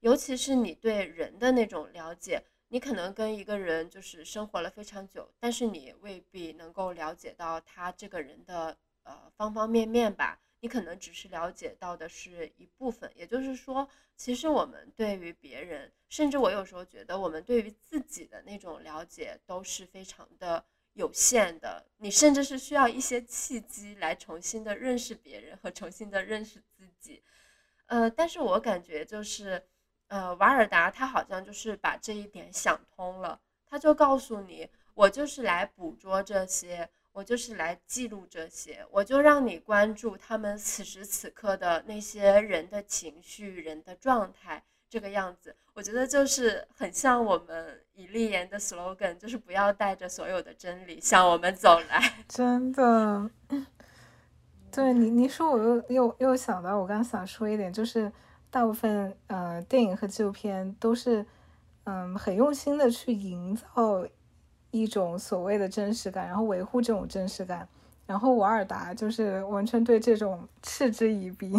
尤其是你对人的那种了解，你可能跟一个人就是生活了非常久，但是你未必能够了解到他这个人的呃方方面面吧。你可能只是了解到的是一部分，也就是说，其实我们对于别人，甚至我有时候觉得我们对于自己的那种了解都是非常的有限的。你甚至是需要一些契机来重新的认识别人和重新的认识自己。呃，但是我感觉就是，呃，瓦尔达他好像就是把这一点想通了，他就告诉你，我就是来捕捉这些。我就是来记录这些，我就让你关注他们此时此刻的那些人的情绪、人的状态，这个样子，我觉得就是很像我们以立言的 slogan，就是不要带着所有的真理向我们走来。真的，对你，你说我又又又想到，我刚想说一点，就是大部分呃电影和纪录片都是嗯很用心的去营造。一种所谓的真实感，然后维护这种真实感，然后瓦尔达就是完全对这种嗤之以鼻。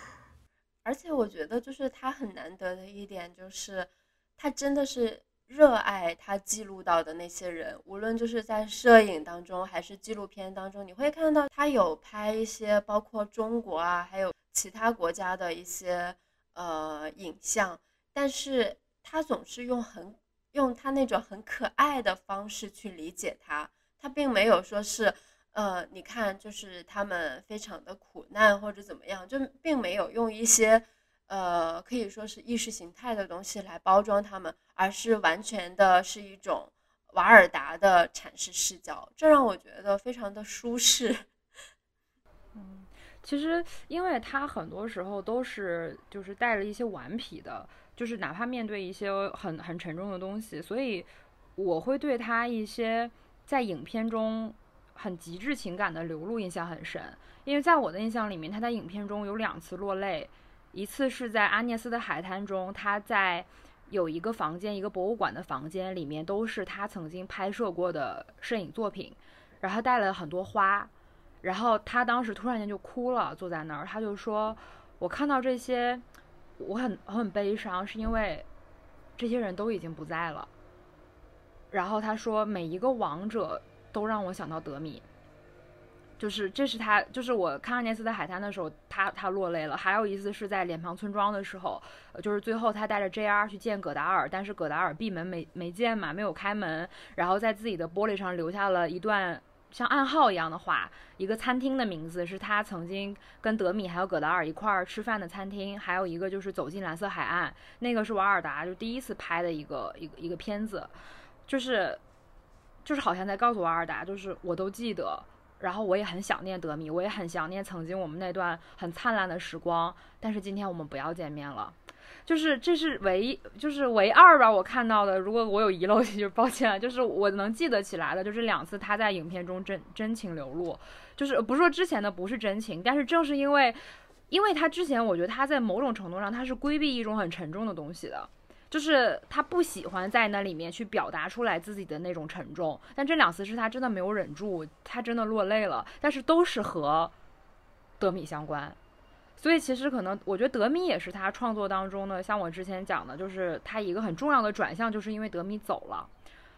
而且我觉得，就是他很难得的一点，就是他真的是热爱他记录到的那些人，无论就是在摄影当中还是纪录片当中，你会看到他有拍一些包括中国啊，还有其他国家的一些呃影像，但是他总是用很。用他那种很可爱的方式去理解他，他并没有说是，呃，你看，就是他们非常的苦难或者怎么样，就并没有用一些，呃，可以说是意识形态的东西来包装他们，而是完全的是一种瓦尔达的阐释视角，这让我觉得非常的舒适。嗯，其实因为他很多时候都是就是带了一些顽皮的。就是哪怕面对一些很很沉重的东西，所以我会对他一些在影片中很极致情感的流露印象很深。因为在我的印象里面，他在影片中有两次落泪，一次是在阿涅斯的海滩中，他在有一个房间，一个博物馆的房间里面都是他曾经拍摄过的摄影作品，然后带了很多花，然后他当时突然间就哭了，坐在那儿，他就说：“我看到这些。”我很我很悲伤，是因为这些人都已经不在了。然后他说，每一个王者都让我想到德米，就是这是他，就是我看阿涅斯的海滩的时候，他他落泪了。还有一次是在脸庞村庄的时候，就是最后他带着 JR 去见葛达尔，但是葛达尔闭门没没见嘛，没有开门，然后在自己的玻璃上留下了一段。像暗号一样的话，一个餐厅的名字是他曾经跟德米还有葛达尔一块儿吃饭的餐厅，还有一个就是走进蓝色海岸，那个是瓦尔达就第一次拍的一个一个一个片子，就是就是好像在告诉瓦尔达，就是我都记得，然后我也很想念德米，我也很想念曾经我们那段很灿烂的时光。但是今天我们不要见面了，就是这是唯一，就是唯二吧。我看到的，如果我有遗漏，就抱歉。就是我能记得起来的，就是两次他在影片中真真情流露，就是不是说之前的不是真情，但是正是因为，因为他之前我觉得他在某种程度上他是规避一种很沉重的东西的。就是他不喜欢在那里面去表达出来自己的那种沉重，但这两次是他真的没有忍住，他真的落泪了。但是都是和德米相关，所以其实可能我觉得德米也是他创作当中呢，像我之前讲的，就是他一个很重要的转向，就是因为德米走了，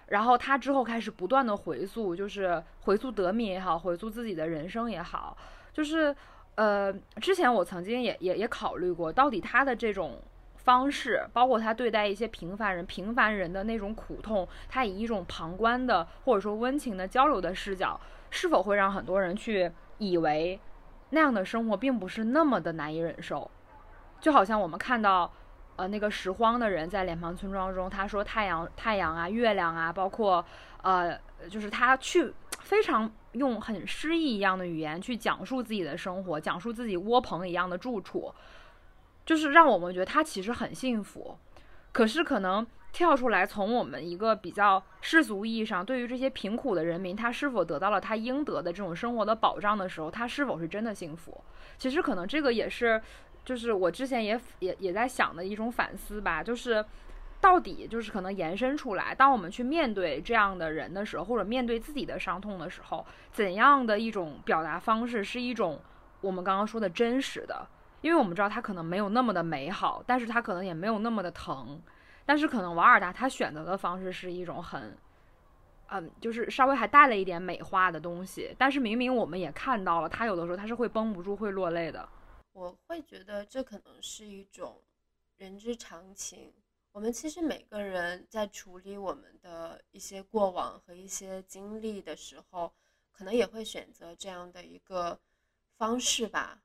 然后他之后开始不断的回溯，就是回溯德米也好，回溯自己的人生也好，就是呃，之前我曾经也也也考虑过，到底他的这种。方式，包括他对待一些平凡人、平凡人的那种苦痛，他以一种旁观的或者说温情的交流的视角，是否会让很多人去以为那样的生活并不是那么的难以忍受？就好像我们看到，呃，那个拾荒的人在脸庞村庄中，他说太阳、太阳啊、月亮啊，包括呃，就是他去非常用很诗意一样的语言去讲述自己的生活，讲述自己窝棚一样的住处。就是让我们觉得他其实很幸福，可是可能跳出来从我们一个比较世俗意义上，对于这些贫苦的人民，他是否得到了他应得的这种生活的保障的时候，他是否是真的幸福？其实可能这个也是，就是我之前也也也在想的一种反思吧。就是到底就是可能延伸出来，当我们去面对这样的人的时候，或者面对自己的伤痛的时候，怎样的一种表达方式是一种我们刚刚说的真实的？因为我们知道他可能没有那么的美好，但是他可能也没有那么的疼，但是可能瓦尔达他选择的方式是一种很，嗯，就是稍微还带了一点美化的东西，但是明明我们也看到了，他有的时候他是会绷不住会落泪的。我会觉得这可能是一种人之常情，我们其实每个人在处理我们的一些过往和一些经历的时候，可能也会选择这样的一个方式吧。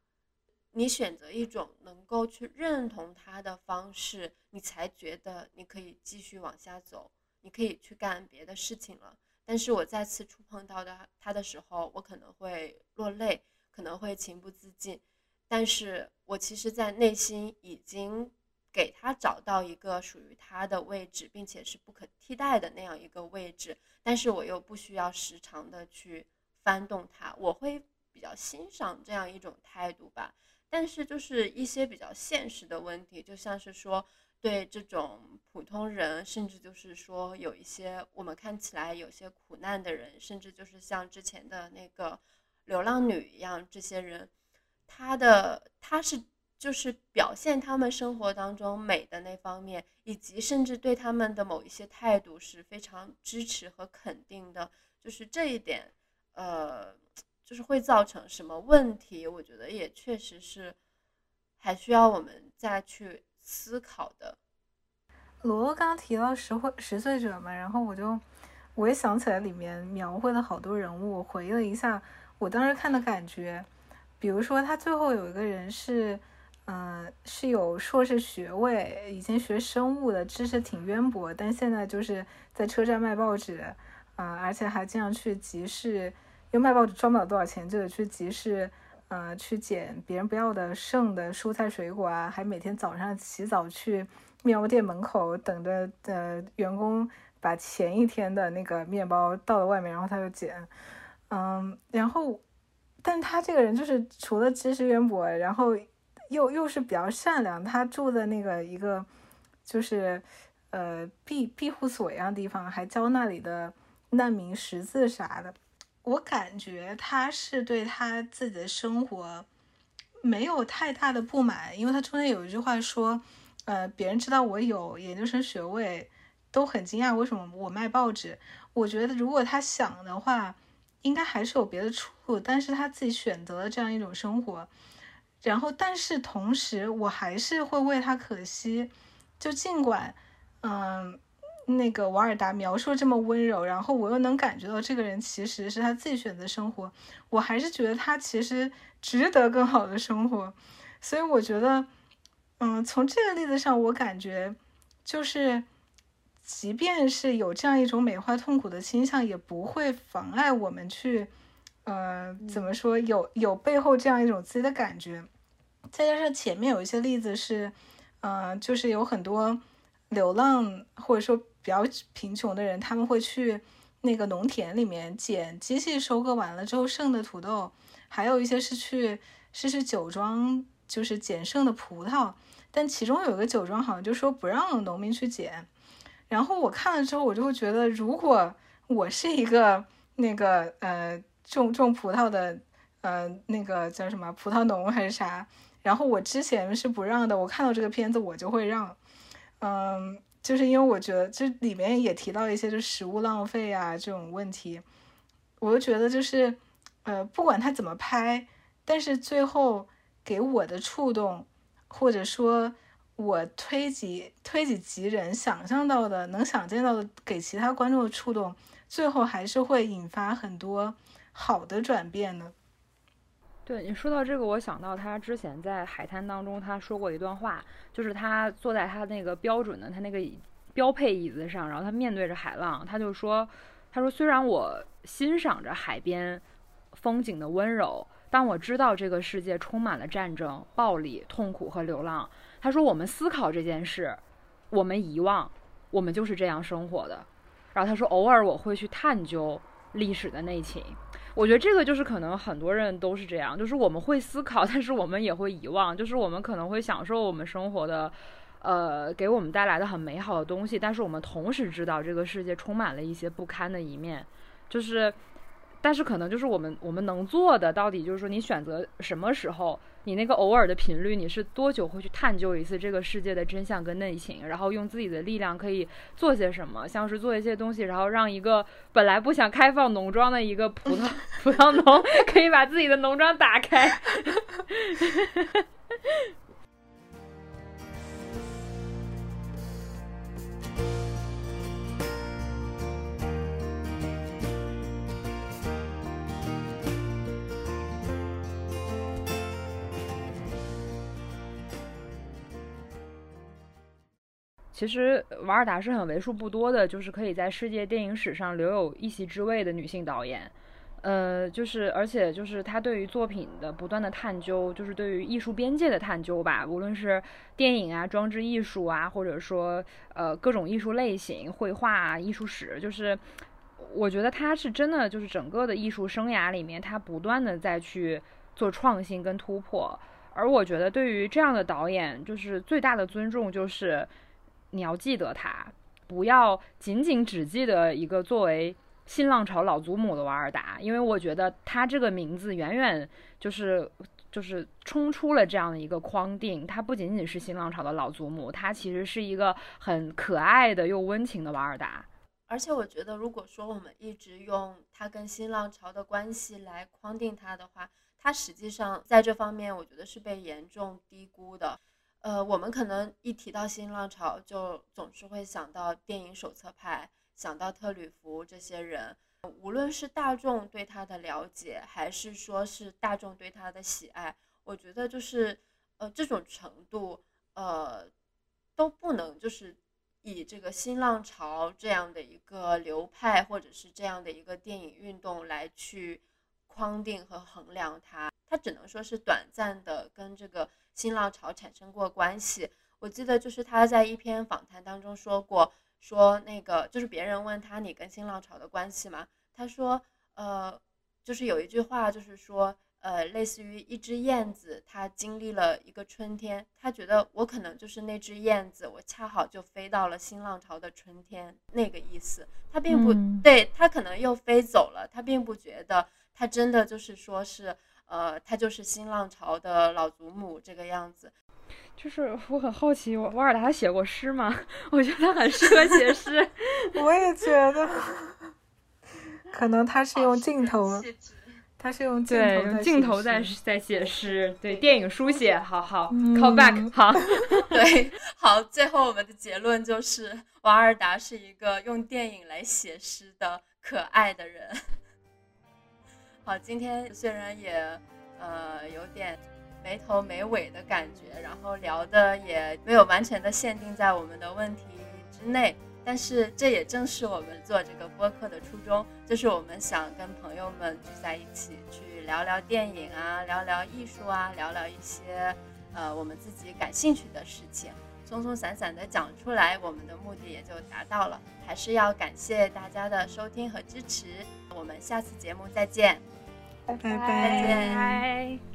你选择一种能够去认同他的方式，你才觉得你可以继续往下走，你可以去干别的事情了。但是我再次触碰到的他的时候，我可能会落泪，可能会情不自禁。但是我其实，在内心已经给他找到一个属于他的位置，并且是不可替代的那样一个位置。但是我又不需要时常的去翻动他，我会比较欣赏这样一种态度吧。但是就是一些比较现实的问题，就像是说对这种普通人，甚至就是说有一些我们看起来有些苦难的人，甚至就是像之前的那个流浪女一样，这些人，他的他是就是表现他们生活当中美的那方面，以及甚至对他们的某一些态度是非常支持和肯定的，就是这一点，呃。就是会造成什么问题？我觉得也确实是，还需要我们再去思考的。罗罗刚刚提到十岁十岁者嘛，然后我就我也想起来里面描绘了好多人物，我回忆了一下我当时看的感觉。比如说他最后有一个人是，嗯，是有硕士学位，以前学生物的知识挺渊博，但现在就是在车站卖报纸，啊，而且还经常去集市。因为卖报纸赚不了多少钱，就得去集市，呃，去捡别人不要的剩的蔬菜水果啊，还每天早上起早去面包店门口等着，呃，员工把前一天的那个面包倒到外面，然后他就捡，嗯，然后，但他这个人就是除了知识渊博，然后又又是比较善良，他住的那个一个就是呃庇庇护所一样的地方，还教那里的难民识字啥的。我感觉他是对他自己的生活没有太大的不满，因为他中间有一句话说，呃，别人知道我有研究生学位，都很惊讶为什么我卖报纸。我觉得如果他想的话，应该还是有别的出路，但是他自己选择了这样一种生活。然后，但是同时，我还是会为他可惜，就尽管，嗯。那个瓦尔达描述这么温柔，然后我又能感觉到这个人其实是他自己选择生活，我还是觉得他其实值得更好的生活，所以我觉得，嗯，从这个例子上，我感觉就是，即便是有这样一种美化痛苦的倾向，也不会妨碍我们去呃，怎么说，有有背后这样一种自己的感觉。再加上前面有一些例子是，呃，就是有很多流浪或者说比较贫穷的人，他们会去那个农田里面捡机器收割完了之后剩的土豆，还有一些是去是去酒庄，就是捡剩的葡萄。但其中有一个酒庄好像就说不让农民去捡。然后我看了之后，我就会觉得，如果我是一个那个呃种种葡萄的呃那个叫什么葡萄农还是啥。然后我之前是不让的，我看到这个片子我就会让，嗯，就是因为我觉得这里面也提到一些就食物浪费啊这种问题，我就觉得就是，呃，不管他怎么拍，但是最后给我的触动，或者说我推己推己及人想象到的能想见到的给其他观众的触动，最后还是会引发很多好的转变的。对你说到这个，我想到他之前在海滩当中，他说过一段话，就是他坐在他那个标准的他那个标配椅子上，然后他面对着海浪，他就说：“他说虽然我欣赏着海边风景的温柔，但我知道这个世界充满了战争、暴力、痛苦和流浪，他说我们思考这件事，我们遗忘，我们就是这样生活的。然后他说偶尔我会去探究历史的内情。”我觉得这个就是可能很多人都是这样，就是我们会思考，但是我们也会遗忘，就是我们可能会享受我们生活的，呃，给我们带来的很美好的东西，但是我们同时知道这个世界充满了一些不堪的一面，就是，但是可能就是我们我们能做的，到底就是说你选择什么时候。你那个偶尔的频率，你是多久会去探究一次这个世界的真相跟内情？然后用自己的力量可以做些什么？像是做一些东西，然后让一个本来不想开放农庄的一个葡萄 葡萄农，可以把自己的农庄打开。其实瓦尔达是很为数不多的，就是可以在世界电影史上留有一席之位的女性导演。呃，就是而且就是她对于作品的不断的探究，就是对于艺术边界的探究吧，无论是电影啊、装置艺术啊，或者说呃各种艺术类型、绘画、啊、艺术史，就是我觉得她是真的就是整个的艺术生涯里面，她不断的在去做创新跟突破。而我觉得对于这样的导演，就是最大的尊重就是。你要记得他，不要仅仅只记得一个作为新浪潮老祖母的瓦尔达，因为我觉得他这个名字远远就是就是冲出了这样的一个框定。他不仅仅是新浪潮的老祖母，他其实是一个很可爱的又温情的瓦尔达。而且我觉得，如果说我们一直用他跟新浪潮的关系来框定他的话，他实际上在这方面，我觉得是被严重低估的。呃，我们可能一提到新浪潮，就总是会想到电影手册派，想到特吕弗这些人。无论是大众对他的了解，还是说是大众对他的喜爱，我觉得就是呃这种程度，呃都不能就是以这个新浪潮这样的一个流派，或者是这样的一个电影运动来去框定和衡量它。它只能说是短暂的跟这个。新浪潮产生过关系，我记得就是他在一篇访谈当中说过，说那个就是别人问他你跟新浪潮的关系吗？他说，呃，就是有一句话就是说，呃，类似于一只燕子，它经历了一个春天，他觉得我可能就是那只燕子，我恰好就飞到了新浪潮的春天那个意思。他并不对他可能又飞走了，他并不觉得他真的就是说是。呃，他就是新浪潮的老祖母这个样子，就是我很好奇，瓦尔达写过诗吗？我觉得他很适合写诗，我也觉得，可能他是用镜头，他是用对用镜头在在写诗，对电影书写，好好 call back，好，对，好，最后我们的结论就是瓦尔达是一个用电影来写诗的可爱的人。好，今天虽然也，呃，有点没头没尾的感觉，然后聊的也没有完全的限定在我们的问题之内，但是这也正是我们做这个播客的初衷，就是我们想跟朋友们聚在一起，去聊聊电影啊，聊聊艺术啊，聊聊一些呃我们自己感兴趣的事情，松松散散的讲出来，我们的目的也就达到了。还是要感谢大家的收听和支持，我们下次节目再见，拜拜。再见。拜。